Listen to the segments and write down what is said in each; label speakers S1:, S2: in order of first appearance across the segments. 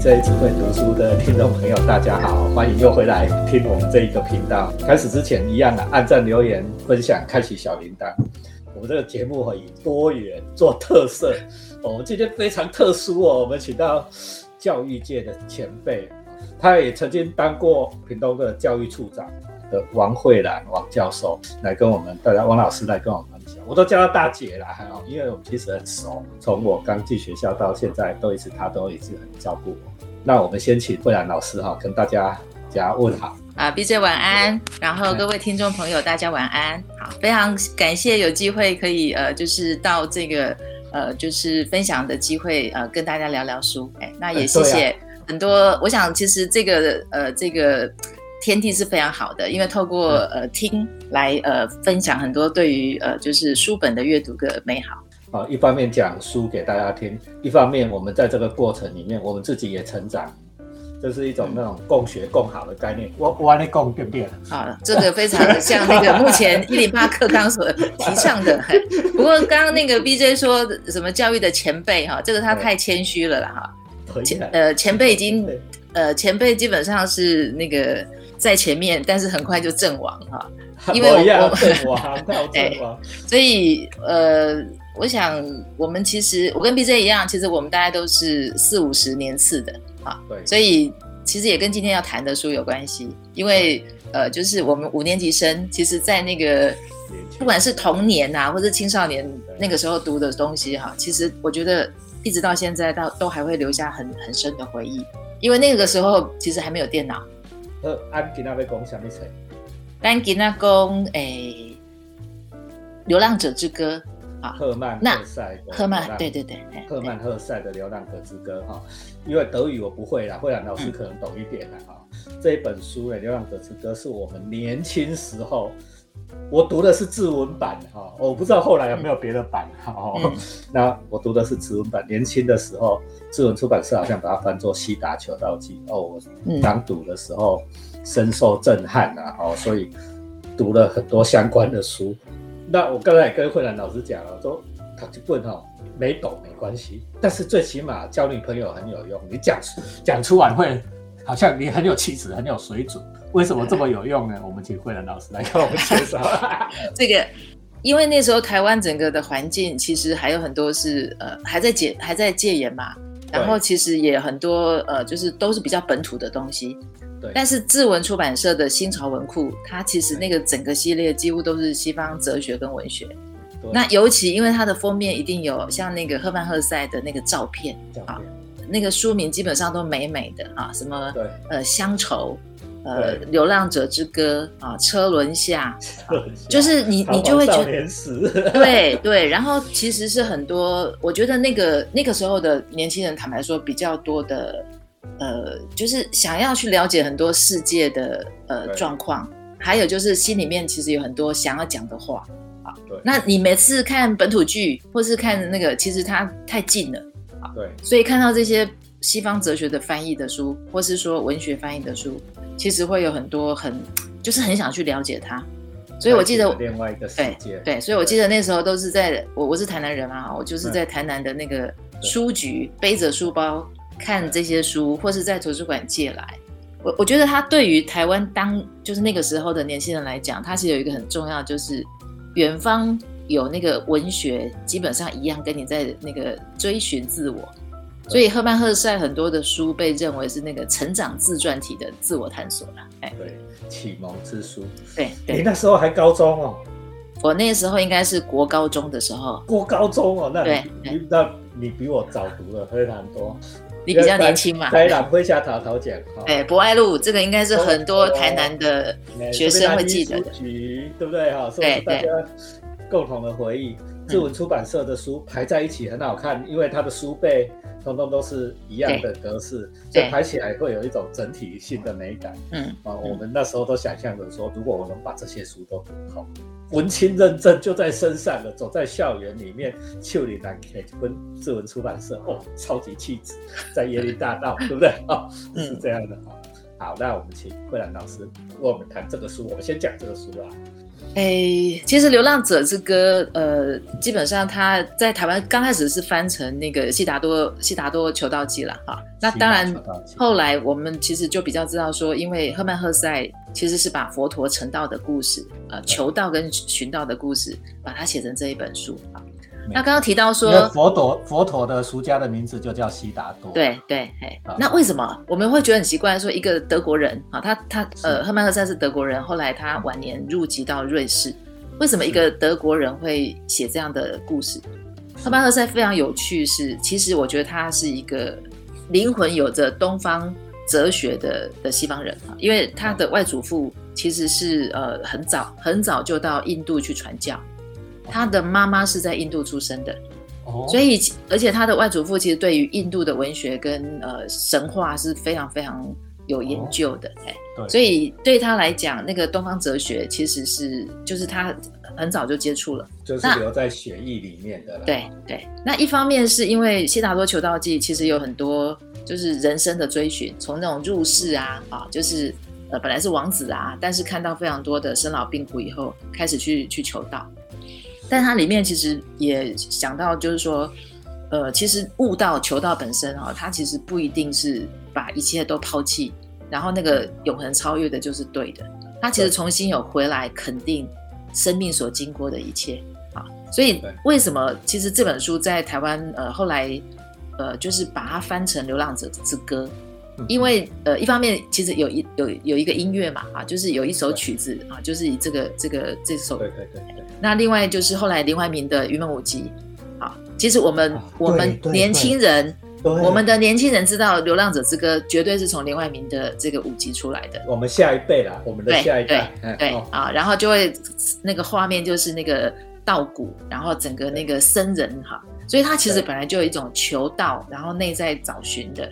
S1: BJ 只会读书的听众朋友，大家好，欢迎又回来听我们这一个频道。开始之前一样啊，按赞、留言、分享、开启小铃铛。我们这个节目会以多元做特色。我们今天非常特殊哦，我们请到教育界的前辈，他也曾经当过屏东的教育处长的王慧兰王教授，来跟我们大家，王老师来跟我们。我都叫她大姐啦，还好，因为我们其实很熟，从我刚进学校到现在，都一直她都一直很照顾我。那我们先请慧兰老师哈，跟大家加问好
S2: 啊，B J 晚安，然后各位听众朋友大家晚安，好，非常感谢有机会可以呃，就是到这个呃，就是分享的机会呃，跟大家聊聊书，哎，那也谢谢很多，我想其实这个呃，这个。天地是非常好的，因为透过呃听来呃分享很多对于呃就是书本的阅读的美好。
S1: 啊，一方面讲书给大家听，一方面我们在这个过程里面，我们自己也成长，这是一种那种共学共好的概念。我我来共对不对？
S2: 好，这个非常的像那个目前一零八课纲所提倡的。不过刚刚那个 B J 说什么教育的前辈哈，这个他太谦虚了啦哈。前呃前辈已经呃前辈基本上是那个。在前面，但是很快就阵亡哈，
S1: 因为我阵亡，阵亡。
S2: 所以呃，我想我们其实我跟 B J 一样，其实我们大家都是四五十年次的啊，
S1: 对。
S2: 所以其实也跟今天要谈的书有关系，因为呃，就是我们五年级生，其实在那个不管是童年啊，或者青少年那个时候读的东西哈，其实我觉得一直到现在到都还会留下很很深的回忆，因为那个时候其实还没有电脑。
S1: 好，安吉娜要讲什么菜？
S2: 安吉娜讲诶，《流浪者之歌》
S1: 啊，赫曼赫塞
S2: 的赫曼，对对对，
S1: 赫曼赫塞的《流浪者之歌》哈，因为德语我不会啦，慧兰老师可能懂一点啦哈。这一本书《流浪者之歌》是我们年轻时候。我读的是字文版哈，我不知道后来有没有别的版哈。那我读的是字文版，年轻的时候，字文出版社好像把它翻作《西达求道记》哦。我刚读的时候深受震撼啊，哦，所以读了很多相关的书。那我刚才也跟慧兰老师讲了，说他就问哈，没懂没关系，但是最起码交女朋友很有用。你讲讲出晚会，好像你很有气质，很有水准。为什么这么有用呢？我们请慧兰老师来给我们介绍。
S2: 这个，因为那时候台湾整个的环境其实还有很多是呃还在戒还在戒严嘛，然后其实也很多呃就是都是比较本土的东西。
S1: 对。
S2: 但是志文出版社的新潮文库，它其实那个整个系列几乎都是西方哲学跟文学。那尤其因为它的封面一定有像那个赫曼赫塞的那个照片啊，那个书名基本上都美美的啊，什么呃乡愁。呃，流浪者之歌啊，车轮下，就是你你就会觉得，对对，然后其实是很多，我觉得那个那个时候的年轻人，坦白说比较多的，呃，就是想要去了解很多世界的呃状况，还有就是心里面其实有很多想要讲的话啊。
S1: 对，
S2: 那你每次看本土剧或是看那个，其实它太近了
S1: 啊。对，
S2: 所以看到这些西方哲学的翻译的书，或是说文学翻译的书。其实会有很多很，就是很想去了解它，所以我记得
S1: 另外一个世界，
S2: 对，所以我记得那时候都是在我我是台南人嘛，我就是在台南的那个书局背着书包看这些书，或是在图书馆借来。我我觉得他对于台湾当就是那个时候的年轻人来讲，他是有一个很重要，就是远方有那个文学，基本上一样跟你在那个追寻自我。所以赫曼赫塞很多的书被认为是那个成长自传体的自我探索了，
S1: 哎，对，启蒙之书。
S2: 对，
S1: 你那时候还高中哦？
S2: 我那个时候应该是国高中的时候。
S1: 国高中哦，那你那你比我早读了非常多。
S2: 你比较年轻嘛？
S1: 台南会下桃桃讲。
S2: 哎，博爱路这个应该是很多台南的学生会记得
S1: 的，对不对哈？对大家共同的回忆。志文出版社的书排在一起很好看，因为它的书背。通通都是一样的格式，所以排起来会有一种整体性的美感。嗯啊，我们那时候都想象着说，如果我能把这些书都读好，文青认证就在身上了。走在校园里面，秀里南 K 跟志文出版社，哦，超级气质，在椰林大道，对不对？哦，是这样的。好，那我们请慧兰老师为我们谈这个书。我们先讲这个书啊。
S2: 哎，其实《流浪者之歌》呃，基本上他在台湾刚开始是翻成那个《悉达多悉达多求道记》了哈。那当然，后来我们其实就比较知道说，因为赫曼赫塞其实是把佛陀成道的故事，呃，求道跟寻道的故事，把它写成这一本书啊。那刚刚提到说，
S1: 佛陀佛陀的俗家的名字就叫悉达多。
S2: 对对，哎，那为什么我们会觉得很奇怪？说一个德国人啊，他他呃，赫曼赫塞是德国人，后来他晚年入籍到瑞士，为什么一个德国人会写这样的故事？赫曼赫塞非常有趣，是其实我觉得他是一个灵魂有着东方哲学的的西方人啊，因为他的外祖父其实是呃很早很早就到印度去传教。他的妈妈是在印度出生的，所以而且他的外祖父其实对于印度的文学跟呃神话是非常非常有研究的，哎，所以对他来讲，那个东方哲学其实是就是他很早就接触了，
S1: 就是留在血液里面的。
S2: 对对，那一方面是因为《悉达多求道记》其实有很多就是人生的追寻，从那种入世啊啊，就是呃本来是王子啊，但是看到非常多的生老病苦以后，开始去去求道。但它里面其实也想到，就是说，呃，其实悟道求道本身哈，它其实不一定是把一切都抛弃，然后那个永恒超越的就是对的。它其实重新有回来肯定生命所经过的一切啊。所以为什么其实这本书在台湾呃后来呃就是把它翻成《流浪者之歌》。因为呃，一方面其实有一有有一个音乐嘛，啊，就是有一首曲子啊，就是以这个这个这首。
S1: 对对对对。
S2: 那另外就是后来林怀民的《云门舞集》，啊，其实我们我们年轻人，我们的年轻人知道《流浪者之歌》绝对是从林怀民的这个舞集出来的。
S1: 我们下一辈啦，我们的下一
S2: 代。对对啊，然后就会那个画面就是那个稻谷，然后整个那个僧人哈，所以他其实本来就有一种求道，然后内在找寻的。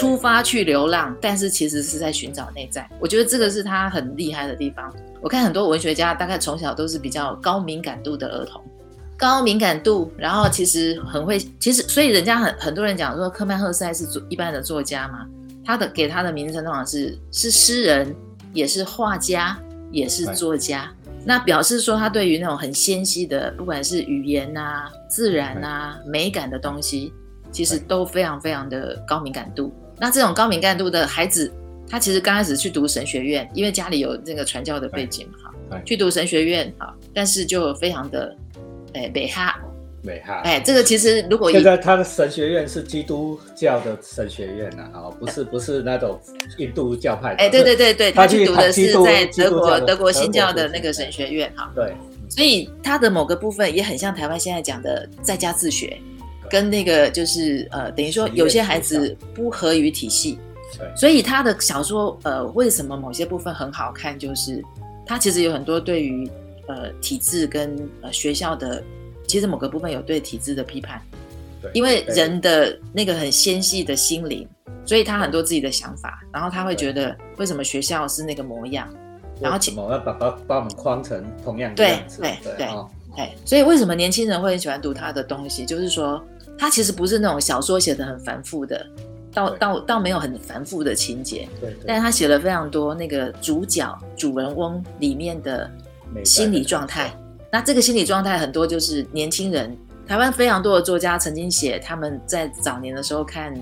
S2: 出发去流浪，但是其实是在寻找内在。我觉得这个是他很厉害的地方。我看很多文学家，大概从小都是比较高敏感度的儿童，高敏感度，然后其实很会，其实所以人家很很多人讲说，科曼赫塞是作一般的作家嘛，他的给他的名称通常是是诗人，也是画家，也是作家。那表示说他对于那种很纤细的，不管是语言啊、自然啊、美感的东西，其实都非常非常的高敏感度。那这种高敏感度的孩子，他其实刚开始去读神学院，因为家里有那个传教的背景嘛，哈，去读神学院哈，但是就非常的，哎，美哈，
S1: 美哈，
S2: 哎，这个其实如果
S1: 现在他的神学院是基督教的神学院呐，啊，不是不是那种印度教派，
S2: 哎，对对对对，他去读的是在德国德国新教的那个神学院，哈，
S1: 对，
S2: 所以他的某个部分也很像台湾现在讲的在家自学。跟那个就是呃，等于说有些孩子不合于体系，所以他的小说呃，为什么某些部分很好看？就是他其实有很多对于呃体制跟呃学校的，其实某个部分有对体制的批判，因为人的那个很纤细的心灵，所以他很多自己的想法，然后他会觉得为什么学校是那个模样，然后
S1: 怎么要把把把我们框成同样的样子？
S2: 对对对，哎，所以为什么年轻人会很喜欢读他的东西？就是说。他其实不是那种小说写的很繁复的，倒倒倒没有很繁复的情节，
S1: 对。
S2: 但是他写了非常多那个主角、主人翁里面的心理状态。那这个心理状态很多就是年轻人，台湾非常多的作家曾经写他们在早年的时候看，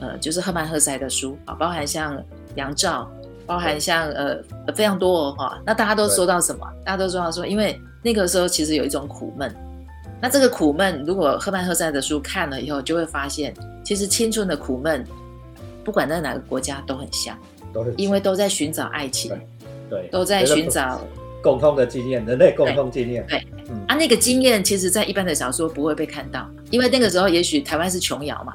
S2: 呃，就是赫曼·赫塞的书啊，包含像杨照，包含像呃非常多哈。那大家都说到什么？大家都说到说，因为那个时候其实有一种苦闷。那这个苦闷，如果赫曼·赫塞的书看了以后，就会发现，其实青春的苦闷，不管在哪个国家都很像，
S1: 都
S2: 因为都在寻找爱情，
S1: 对，
S2: 都在寻找
S1: 共通的经验，人类共通经验。
S2: 对，啊，那个经验，其实在一般的小说不会被看到，因为那个时候也许台湾是琼瑶嘛，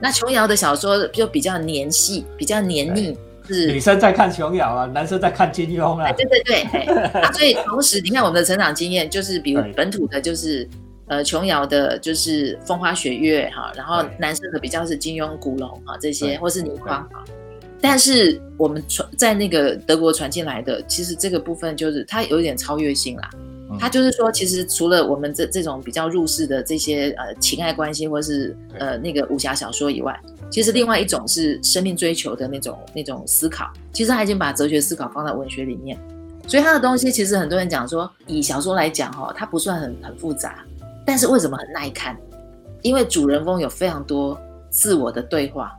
S2: 那琼瑶的小说就比较黏细，比较黏腻，是
S1: 女生在看琼瑶啊，男生在看金庸啊。
S2: 对对对，所以同时你看我们的成长经验，就是比如本土的，就是。呃，琼瑶的就是风花雪月哈，然后男生的比较是金庸、古龙啊这些，或是倪匡啊。但是我们传在那个德国传进来的，其实这个部分就是它有一点超越性啦。它就是说，其实除了我们这这种比较入世的这些呃情爱关系，或是呃那个武侠小说以外，其实另外一种是生命追求的那种那种思考。其实他已经把哲学思考放在文学里面。所以他的东西其实很多人讲说，以小说来讲哈，它不算很很复杂，但是为什么很耐看？因为主人公有非常多自我的对话，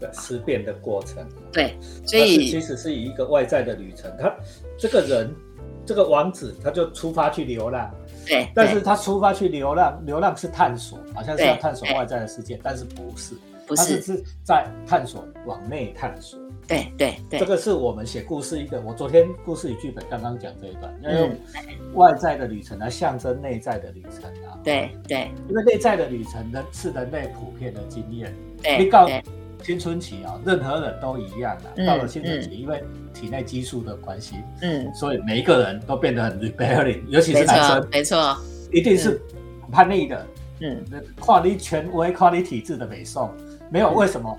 S1: 对思辨的过程。
S2: 对，所以
S1: 其实是以一个外在的旅程，他这个人这个王子他就出发去流浪。
S2: 对，
S1: 但是他出发去流浪，流浪是探索，好像是要探索外在的世界，但是不是，
S2: 不是
S1: 是在探索往内探索。
S2: 对对对，
S1: 这个是我们写故事一个，我昨天故事与剧本刚刚讲这一段，要用外在的旅程来象征内在的旅程啊。
S2: 对对，
S1: 因为内在的旅程呢是人类普遍的经验。
S2: 对，
S1: 你告青春期啊，任何人都一样啊。到了青春期，因为体内激素的关系，嗯，所以每一个人都变得很 rebelling，尤其是男生，
S2: 没错，
S1: 一定是叛逆的，嗯，跨离权威、跨离体制的美颂，没有为什么？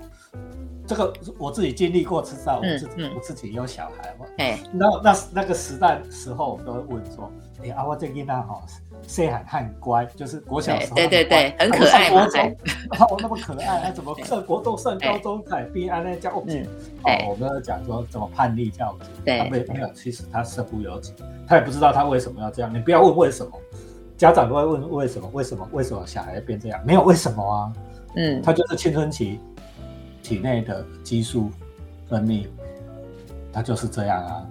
S1: 这个我自己经历过，知道我自己我自己有小孩嘛，哎，那那那个时代时候，我们都会问说，哎，阿我这囡仔哈。谁很很乖，就是国小时候，
S2: 对对对，很可爱嘛，
S1: 哦，那么可爱，他怎么上国中、上高中才毕业那教育？哦，我们讲说怎么叛逆教育，
S2: 对，
S1: 没没有，其实他身不由己，他也不知道他为什么要这样。你不要问为什么，家长都会问为什么？为什么？为什么小孩变这样？没有为什么啊，嗯，他就是青春期体内的激素分泌，他就是这样啊。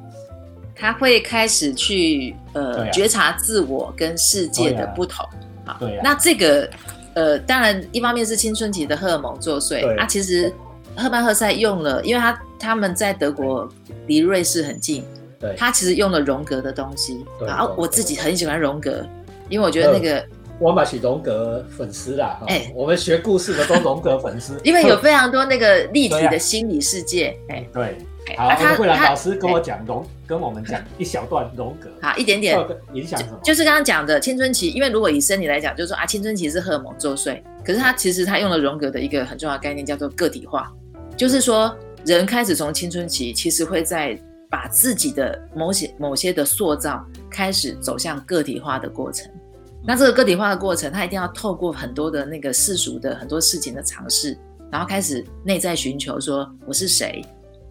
S2: 他会开始去呃觉察自我跟世界的不同
S1: 啊，对。
S2: 那这个呃，当然一方面是青春期的荷尔蒙作祟啊。其实赫曼赫塞用了，因为他他们在德国离瑞士很近，
S1: 对。
S2: 他其实用了荣格的东西啊。我自己很喜欢荣格，因为我觉得那个
S1: 我买起荣格粉丝啦。哎，我们学故事的都荣格粉丝，
S2: 因为有非常多那个立体的心理世界。
S1: 哎，对。好，慧兰老师跟我讲荣，跟我们讲一小段荣格。
S2: 好，一点点
S1: 影响什么？
S2: 就是刚刚讲的青春期，因为如果以生理来讲，就是说啊，青春期是荷尔蒙作祟。可是他其实他用了荣格的一个很重要的概念，叫做个体化，就是说人开始从青春期，其实会在把自己的某些某些的塑造开始走向个体化的过程。那这个个体化的过程，他一定要透过很多的那个世俗的很多事情的尝试，然后开始内在寻求说我是谁。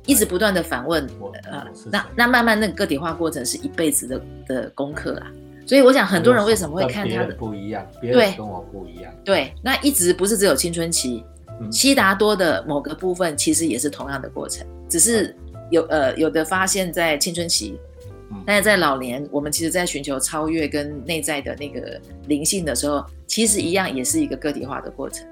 S2: 一直不断的反问，
S1: 呃，
S2: 那那慢慢那个个体化过程是一辈子的的功课啊，所以我想很多人为什么会看他的
S1: 不一样，对，跟我不一样，
S2: 对，那一直不是只有青春期，悉达多的某个部分其实也是同样的过程，只是有呃有的发现在青春期，但是在老年，我们其实在寻求超越跟内在的那个灵性的时候，其实一样也是一个个体化的过程。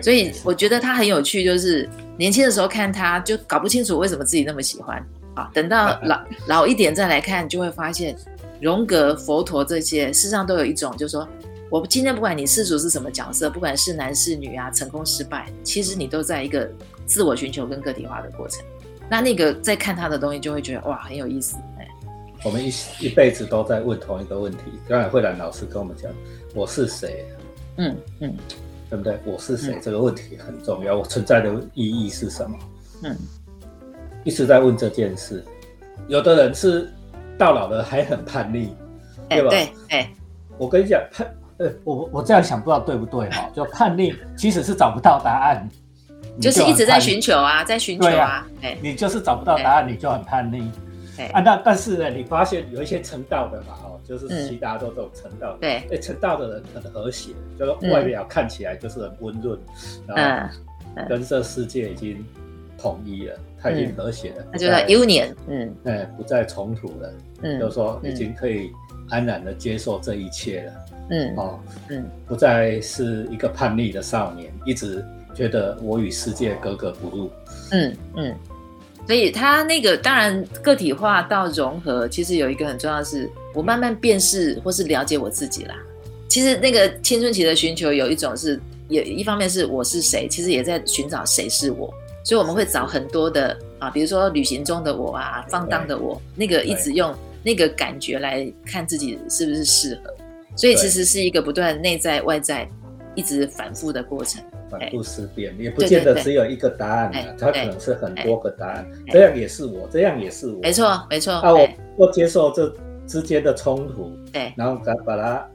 S2: 所以我觉得他很有趣，就是年轻的时候看他就搞不清楚为什么自己那么喜欢啊，等到 老老一点再来看，就会发现荣格、佛陀这些事实上都有一种，就是说我今天不管你世俗是什么角色，不管是男是女啊，成功失败，其实你都在一个自我寻求跟个体化的过程。那那个在看他的东西，就会觉得哇很有意思。哎，
S1: 我们一一辈子都在问同一个问题。刚才慧兰老师跟我们讲，我是谁？嗯嗯。对不对？我是谁？这个问题很重要。我存在的意义是什么？嗯，一直在问这件事。有的人是到老了还很叛逆，对吧？
S2: 对，哎，
S1: 我跟你讲，叛，呃，我我这样想不知道对不对哈？就叛逆即使是找不到答案，
S2: 就是一直在寻求啊，在寻求啊。
S1: 哎，你就是找不到答案，你就很叛逆。啊，那但是呢，你发现有一些成道的嘛，哦，就是其他都都成道，
S2: 对，
S1: 哎，成道的人很和谐，就是外表看起来就是很温润，然后跟这世界已经统一了，他已经和谐了，
S2: 那就在 union，嗯，
S1: 哎，不再冲突了，嗯，就是说已经可以安然的接受这一切了，嗯，哦，嗯，不再是一个叛逆的少年，一直觉得我与世界格格不入，嗯嗯。
S2: 所以他那个当然个体化到融合，其实有一个很重要的是，我慢慢辨识或是了解我自己啦。其实那个青春期的寻求有一种是，也一方面是我是谁，其实也在寻找谁是我。所以我们会找很多的啊，比如说旅行中的我啊，放荡的我，那个一直用那个感觉来看自己是不是适合。所以其实是一个不断内在外在一直反复的过程。
S1: 反复思辨，也不见得只有一个答案啊，它可能是很多个答案。这样也是我，这样也是我。
S2: 没错，没错。
S1: 那我不接受这之间的冲突，
S2: 对，
S1: 然后把把它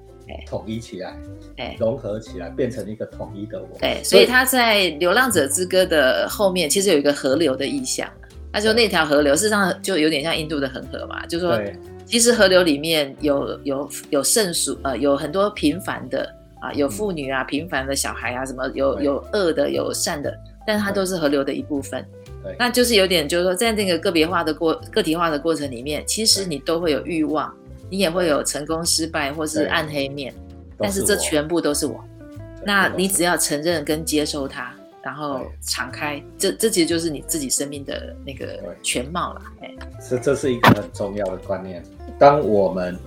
S1: 统一起来，对融合起来，变成一个统一的我。
S2: 对，所以他在《流浪者之歌》的后面，其实有一个河流的意象，他说那条河流事实上就有点像印度的恒河嘛，就是说其实河流里面有有有圣俗，呃，有很多平凡的啊，有妇女啊，平凡的小孩啊，什么有有恶的，有善的，但是它都是河流的一部分。
S1: 对，
S2: 那就是有点，就是说，在那个个别化的过个体化的过程里面，其实你都会有欲望，你也会有成功、失败或是暗黑面，但是这全部都是我。那你只要承认跟接受它，然后敞开，这这其实就是你自己生命的那个全貌了。哎，
S1: 这这是一个很重要的观念。当我们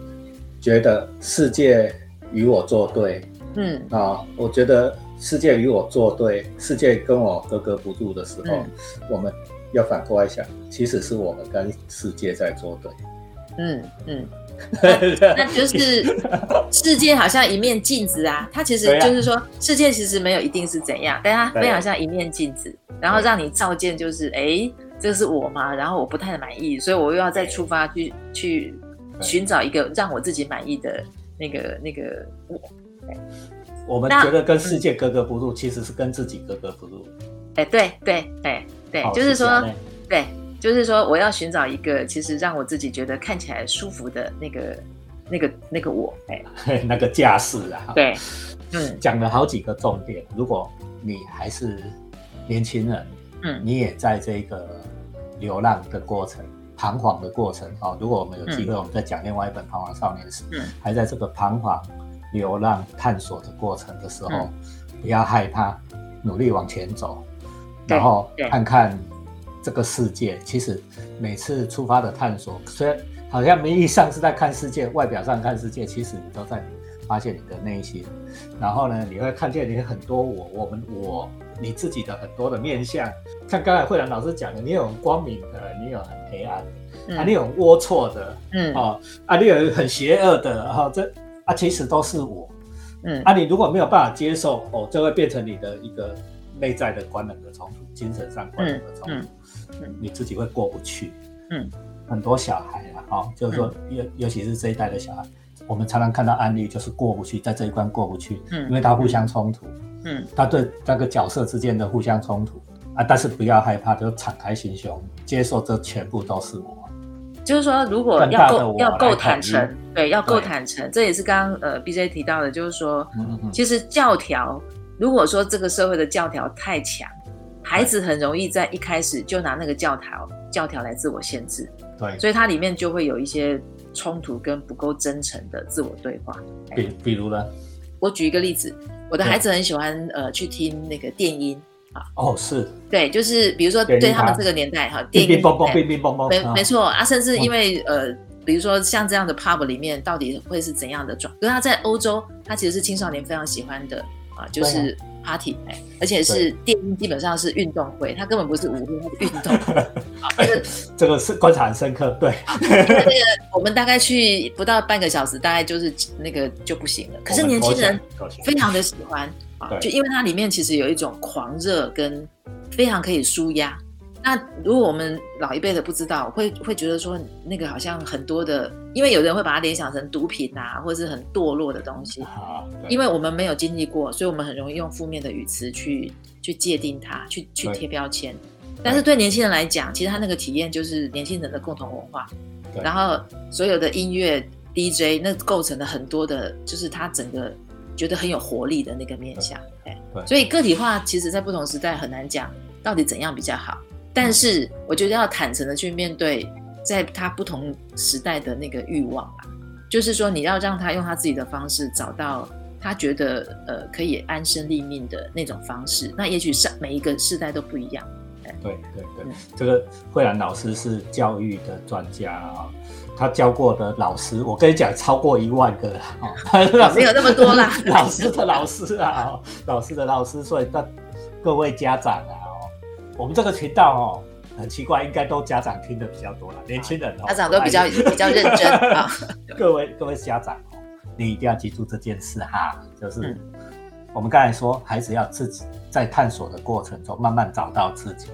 S1: 觉得世界与我作对，嗯啊，我觉得。世界与我作对，世界跟我格格不入的时候，我们要反过来想，其实是我们跟世界在作对。
S2: 嗯嗯，那就是 世界好像一面镜子啊，它其实就是说，世界其实没有一定是怎样，但它非常像一面镜子，然后让你照见，就是哎，这是我吗？然后我不太满意，所以我又要再出发去去寻找一个让我自己满意的那个那个我。
S1: 我们觉得跟世界格格不入，其实是跟自己格格不入。
S2: 哎，对对对对，就是说，对，就是说，我要寻找一个其实让我自己觉得看起来舒服的那个、那个、那个我，
S1: 哎，那个架势啊。
S2: 对，嗯，
S1: 讲了好几个重点。如果你还是年轻人，嗯，你也在这个流浪的过程、彷徨的过程啊。如果我们有机会，我们再讲另外一本《彷徨少年时》，嗯，还在这个彷徨。流浪探索的过程的时候，不要害怕，努力往前走，然后看看这个世界。其实每次出发的探索，虽然好像名义上是在看世界，外表上看世界，其实你都在发现你的内心。然后呢，你会看见你很多我，我们我你自己的很多的面相。像刚才慧兰老师讲的，你有光明的，你有很黑暗的，啊，你有龌龊的，嗯，哦，啊，你有很邪恶的，哈，这。啊，其实都是我，嗯，啊，你如果没有办法接受，哦，就会变成你的一个内在的官能的冲突，精神上官能的冲突，嗯，你自己会过不去，嗯，很多小孩啊，哈，就是说，尤尤其是这一代的小孩，我们常常看到案例，就是过不去，在这一关过不去，嗯，因为他互相冲突，嗯，他对那个角色之间的互相冲突，啊，但是不要害怕，就敞开心胸，接受这全部都是我。
S2: 就是说，如果要够要够坦诚，对，要够坦诚，这也是刚刚呃 B J 提到的，就是说，其实教条，如果说这个社会的教条太强，孩子很容易在一开始就拿那个教条教条来自我限制，
S1: 对，
S2: 所以它里面就会有一些冲突跟不够真诚的自我对话。
S1: 比比如呢？
S2: 我举一个例子，我的孩子很喜欢呃去听那个电音。
S1: 啊哦是，
S2: 对，就是比如说对他们这个年代哈，
S1: 电音，没
S2: 没错啊，甚至因为呃，比如说像这样的 pub 里面到底会是怎样的状？因为他在欧洲，他其实是青少年非常喜欢的啊，就是 party 哎，而且是电音，基本上是运动会，它根本不是舞会，它是运动。
S1: 这个这个是观察很深刻，对。
S2: 那个我们大概去不到半个小时，大概就是那个就不行了。可是年轻人非常的喜欢。就因为它里面其实有一种狂热跟非常可以舒压。那如果我们老一辈的不知道，会会觉得说那个好像很多的，因为有人会把它联想成毒品啊，或者是很堕落的东西。因为我们没有经历过，所以我们很容易用负面的语词去去界定它，去去贴标签。但是对年轻人来讲，其实他那个体验就是年轻人的共同文化。然后所有的音乐 DJ 那构成了很多的，就是他整个。觉得很有活力的那个面相，哎，所以个体化其实，在不同时代很难讲到底怎样比较好。但是我觉得要坦诚的去面对，在他不同时代的那个欲望吧，就是说你要让他用他自己的方式找到他觉得呃可以安身立命的那种方式。那也许上每一个世代都不一样。
S1: 对对对，这个慧兰老师是教育的专家啊。他教过的老师，我跟你讲，超过一万个了
S2: 哦，没有那么多啦。
S1: 老师的老师啊，老师的老师，所以各各位家长啊，哦，我们这个频道哦，很奇怪，应该都家长听的比较多了，年轻人
S2: 家长都比较比较认真 啊。
S1: 各位各位家长哦，你一定要记住这件事哈，就是我们刚才说，孩子要自己在探索的过程中慢慢找到自己，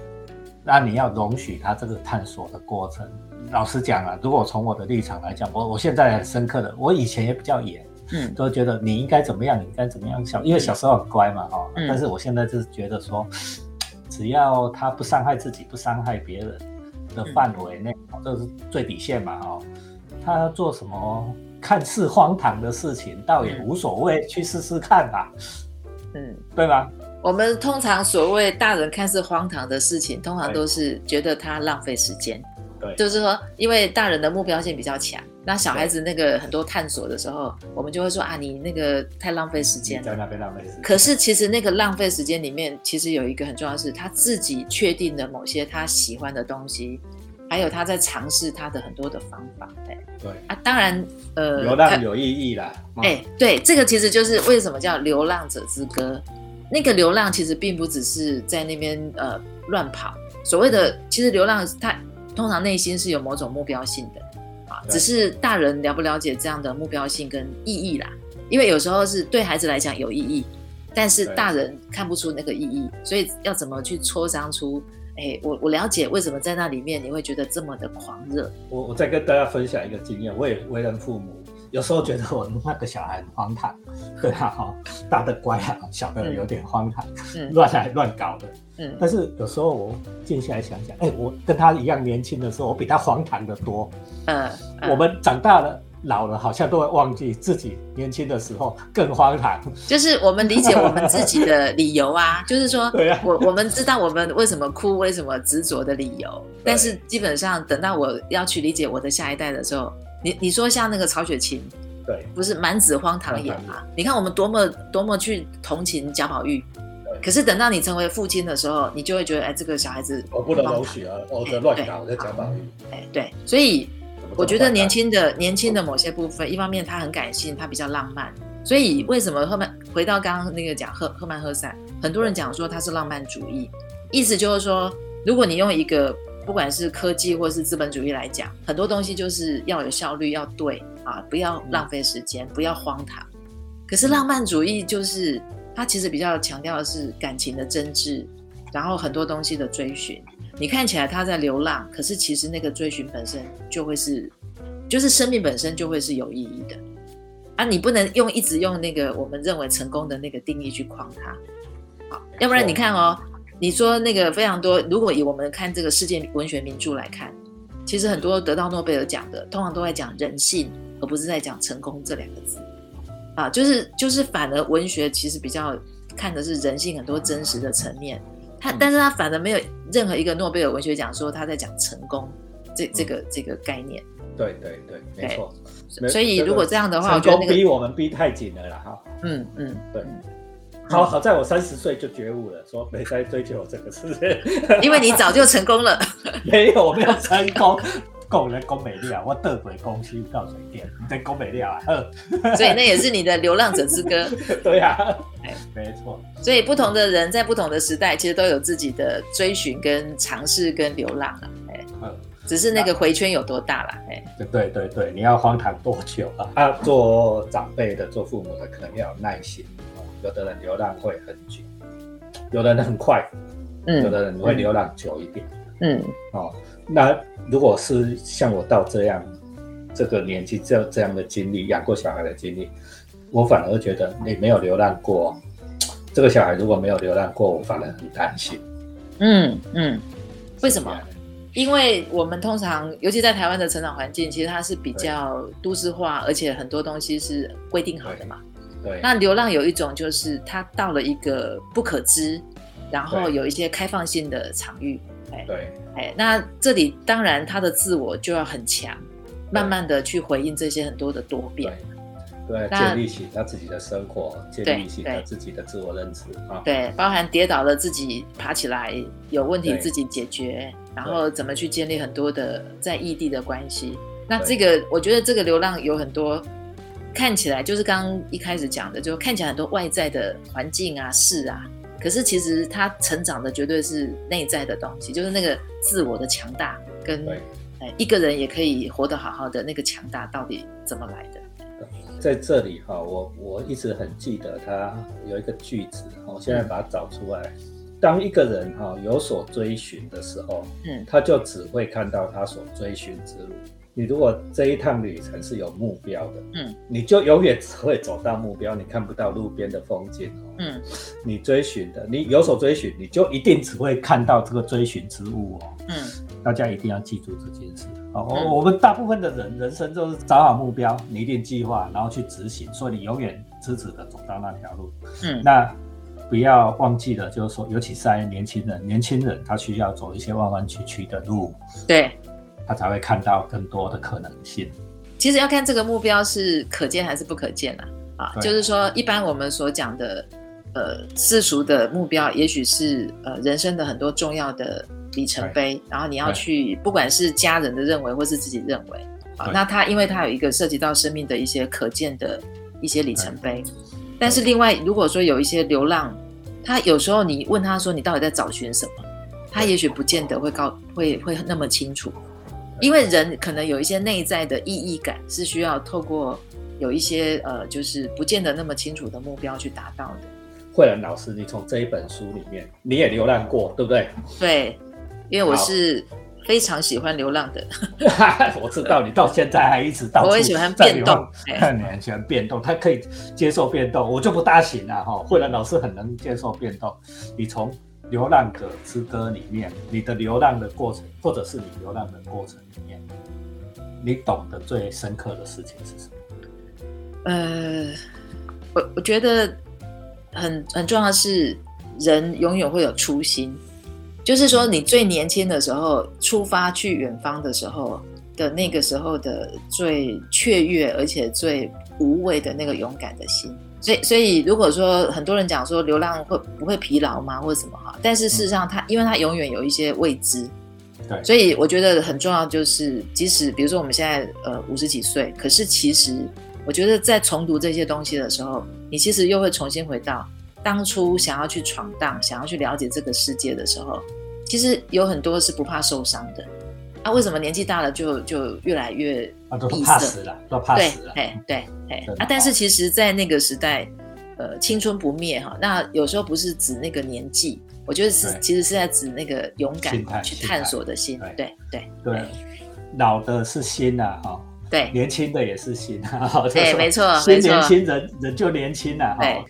S1: 那你要容许他这个探索的过程。老实讲啊，如果从我的立场来讲，我我现在很深刻的，我以前也比较严，嗯，都觉得你应该怎么样，你应该怎么样小，因为小时候很乖嘛，哈，但是我现在就是觉得说，只要他不伤害自己，不伤害别人的范围内，这是最底线嘛，哈，他要做什么看似荒唐的事情，倒也无所谓，去试试看吧。嗯，对吧？
S2: 我们通常所谓大人看似荒唐的事情，通常都是觉得他浪费时间。
S1: 对，
S2: 就是说，因为大人的目标性比较强，那小孩子那个很多探索的时候，我们就会说啊，你那个太浪费时间，
S1: 在那边浪费时间。
S2: 可是其实那个浪费时间里面，其实有一个很重要的是，他自己确定的某些他喜欢的东西，还有他在尝试他的很多的方法。
S1: 对对
S2: 啊，当然，
S1: 呃，流浪有意义啦。
S2: 哎，对，这个其实就是为什么叫流浪者之歌。那个流浪其实并不只是在那边呃乱跑，所谓的其实流浪他。通常内心是有某种目标性的，啊，只是大人了不了解这样的目标性跟意义啦。因为有时候是对孩子来讲有意义，但是大人看不出那个意义，所以要怎么去磋商出？哎，我我了解为什么在那里面你会觉得这么的狂热。
S1: 我我再跟大家分享一个经验，我也为人父母，有时候觉得我那个小孩很荒唐，对啊，哈，大的乖啊，小的有点荒唐，乱来乱搞的。嗯，但是有时候我静下来想想，哎，我跟他一样年轻的时候，我比他荒唐的多。嗯，我们长大了、老了，好像都会忘记自己年轻的时候更荒唐。
S2: 就是我们理解我们自己的理由啊，就是说，
S1: 对啊，
S2: 我我们知道我们为什么哭、为什么执着的理由。但是基本上等到我要去理解我的下一代的时候，你你说像那个曹雪芹，
S1: 对，
S2: 不是满纸荒唐言嘛？你看我们多么多么去同情贾宝玉。可是等到你成为父亲的时候，你就会觉得，哎，这个小孩子
S1: 我不能容许啊，我的乱搞，在讲宝玉。
S2: 哎，对，所以我觉得年轻的年轻的某些部分，一方面他很感性，他比较浪漫。所以为什么赫曼回到刚刚那个讲赫赫曼赫塞，很多人讲说他是浪漫主义，意思就是说，如果你用一个不管是科技或是资本主义来讲，很多东西就是要有效率，要对啊，不要浪费时间，不要荒唐。可是浪漫主义就是。它其实比较强调的是感情的真挚，然后很多东西的追寻。你看起来他在流浪，可是其实那个追寻本身就会是，就是生命本身就会是有意义的。啊，你不能用一直用那个我们认为成功的那个定义去框他，好，要不然你看哦，你说那个非常多，如果以我们看这个世界文学名著来看，其实很多得到诺贝尔奖的，通常都在讲人性，而不是在讲成功这两个字。啊，就是就是，反而文学其实比较看的是人性很多真实的层面，他但是他反而没有任何一个诺贝尔文学奖说他在讲成功这这个这个概念。
S1: 对对对，没错。
S2: 所以如果这样的话，我觉得
S1: 逼我们逼太紧了啦，哈。嗯嗯，对。好好在我三十岁就觉悟了，说没在追求这个事，
S2: 因为你早就成功了。
S1: 没有，我没有成功。够人工美料，我得鬼公司到水电，人工美料啊，
S2: 所以那也是你的流浪者之歌。
S1: 对呀，哎，没错。
S2: 所以不同的人在不同的时代，其实都有自己的追寻、跟尝试、跟流浪啊，哎，嗯，只是那个回圈有多大啦，哎，
S1: 对对对，你要荒唐多久啊？啊，做长辈的、做父母的，可能要有耐心。有的人流浪会很久，有的人很快，嗯，有的人会流浪久一点，嗯，哦。那如果是像我到这样这个年纪，这这样的经历，养过小孩的经历，我反而觉得你没有流浪过，这个小孩如果没有流浪过，我反而很担心。
S2: 嗯嗯，为什么？因为我们通常，尤其在台湾的成长环境，其实它是比较都市化，而且很多东西是规定好的嘛。
S1: 对。
S2: 那流浪有一种就是他到了一个不可知，然后有一些开放性的场域。
S1: 哎对，
S2: 哎，那这里当然他的自我就要很强，慢慢的去回应这些很多的多变，
S1: 对，建立起他自己的生活，建立起他自己的自我认知啊，
S2: 对，包含跌倒了自己爬起来，有问题自己解决，然后怎么去建立很多的在异地的关系。那这个我觉得这个流浪有很多看起来就是刚刚一开始讲的，就看起来很多外在的环境啊事啊。可是其实他成长的绝对是内在的东西，就是那个自我的强大，跟哎一个人也可以活得好好的那个强大到底怎么来的？
S1: 在这里哈，我我一直很记得他有一个句子，我现在把它找出来。当一个人哈有所追寻的时候，嗯，他就只会看到他所追寻之路。你如果这一趟旅程是有目标的，嗯，你就永远只会走到目标，你看不到路边的风景哦。嗯，你追寻的，你有所追寻，你就一定只会看到这个追寻之物哦。嗯，大家一定要记住这件事。哦，我我们大部分的人人生都是找好目标，拟定计划，然后去执行，所以你永远直直的走到那条路。嗯，那不要忘记了，就是说，尤其是在年轻人，年轻人他需要走一些弯弯曲曲的路，
S2: 对，
S1: 他才会看到更多的可能性。
S2: 其实要看这个目标是可见还是不可见啊。啊，就是说，一般我们所讲的，呃，世俗的目标，也许是呃人生的很多重要的。里程碑，然后你要去，不管是家人的认为，或是自己认为，啊，那他因为他有一个涉及到生命的一些可见的一些里程碑，但是另外如果说有一些流浪，他有时候你问他说你到底在找寻什么，他也许不见得会告会会那么清楚，因为人可能有一些内在的意义感是需要透过有一些呃就是不见得那么清楚的目标去达到的。
S1: 慧兰老师，你从这一本书里面你也流浪过，对不对？
S2: 对。因为我是非常喜欢流浪的，
S1: 我知道你到现在还一直到处
S2: 我也喜欢变动，
S1: 你很喜欢变动，他可以接受变动，我就不大行了哈。慧兰老师很能接受变动，你从《流浪者之歌》里面，你的流浪的过程，或者是你流浪的过程里面，你懂得最深刻的事情是什么？
S2: 呃，我我觉得很很重要的是，人永远会有初心。就是说，你最年轻的时候出发去远方的时候的那个时候的最雀跃，而且最无畏的那个勇敢的心。所以，所以如果说很多人讲说流浪会不会疲劳吗，或者什么哈？但是事实上，他因为他永远有一些未知，
S1: 对，
S2: 所以我觉得很重要就是，即使比如说我们现在呃五十几岁，可是其实我觉得在重读这些东西的时候，你其实又会重新回到。当初想要去闯荡、想要去了解这个世界的时候，其实有很多是不怕受伤的。啊，为什么年纪大了就就越来越
S1: 闭塞了？都怕死了。
S2: 对，对，对，啊！但是其实，在那个时代，呃，青春不灭哈。那有时候不是指那个年纪，我觉得是其实是在指那个勇敢去探索的心。对，对，
S1: 对。老的是心呐，哈。
S2: 对。
S1: 年轻的也是心啊。
S2: 对，没错，
S1: 没错。年轻人人就年轻了，哈。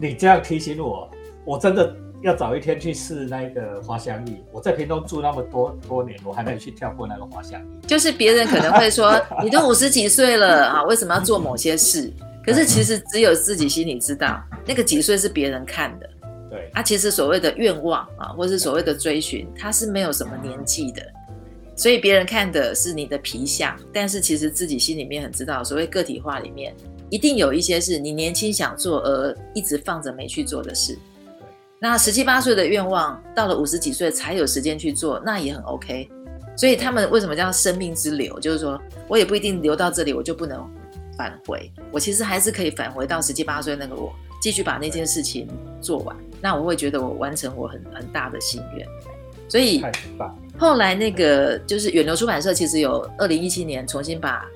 S1: 你这样提醒我，我真的要早一天去试那个滑翔翼。我在屏东住那么多多年，我还没有去跳过那个滑翔翼。
S2: 就是别人可能会说，你都五十几岁了啊，为什么要做某些事？可是其实只有自己心里知道，那个几岁是别人看的。
S1: 对，
S2: 啊，其实所谓的愿望啊，或是所谓的追寻，它是没有什么年纪的。所以别人看的是你的皮相，但是其实自己心里面很知道，所谓个体化里面。一定有一些是你年轻想做而一直放着没去做的事，那十七八岁的愿望到了五十几岁才有时间去做，那也很 OK。所以他们为什么叫生命之流？就是说我也不一定留到这里，我就不能返回。我其实还是可以返回到十七八岁那个我，继续把那件事情做完。那我会觉得我完成我很很大的心愿。所以后来那个就是远流出版社，其实有二零一七年重新把。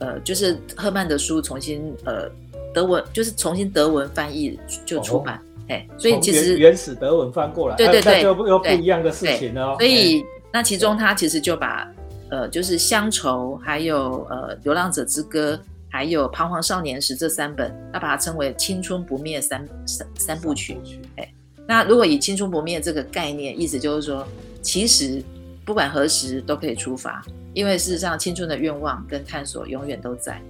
S2: 呃，就是赫曼的书重新呃德文，就是重新德文翻译就出版，哎，所以其实
S1: 原始德文翻过来，
S2: 对对对，
S1: 又又不一样的事情哦。
S2: 所以那其中他其实就把呃，就是乡愁，还有呃流浪者之歌，还有彷徨少年时这三本，他把它称为青春不灭三三三部曲。哎，那如果以青春不灭这个概念，意思就是说，其实不管何时都可以出发。因为事实上，青春的愿望跟探索永远都在，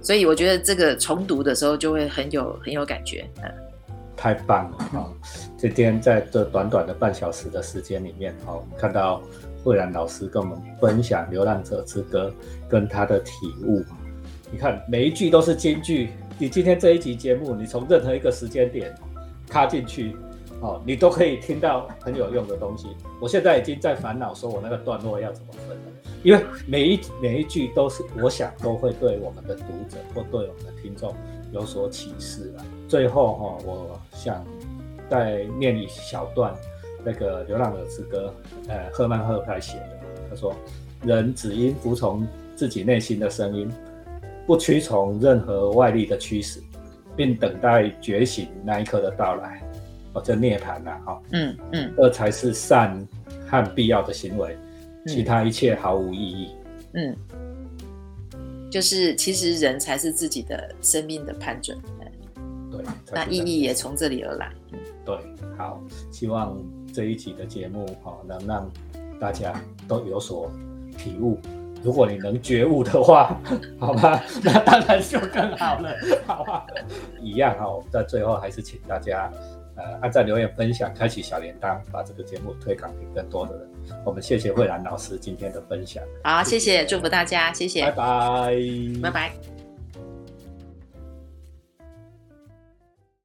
S2: 所以我觉得这个重读的时候就会很有很有感觉。嗯，
S1: 太棒了啊！今天在这短短的半小时的时间里面，哦，看到慧兰老师跟我们分享《流浪者之歌》跟他的体悟。你看每一句都是金句。你今天这一集节目，你从任何一个时间点插进去，哦，你都可以听到很有用的东西。我现在已经在烦恼，说我那个段落要怎么分了。因为每一每一句都是，我想都会对我们的读者或对我们的听众有所启示了。最后哈，我想再念一小段那个《流浪者之歌》，呃，赫曼·赫派写的。他说：“人只应服从自己内心的声音，不屈从任何外力的驱使，并等待觉醒那一刻的到来。哦，这涅槃呐，哈，嗯嗯，这才是善和必要的行为。”其他一切毫无意义。嗯，
S2: 就是其实人才是自己的生命的判准。
S1: 对，
S2: 那意义也从这里而来。
S1: 对，好，希望这一集的节目哈，能让大家都有所体悟。如果你能觉悟的话，好吧，那当然就更好了，好吧？一样哈，我们在最后还是请大家，呃，按赞、留言、分享、开启小铃铛，把这个节目推广给更多的人。我们谢谢慧兰老师今天的分享。
S2: 好，谢谢，祝福大家，谢谢，
S1: 拜拜，
S2: 拜拜。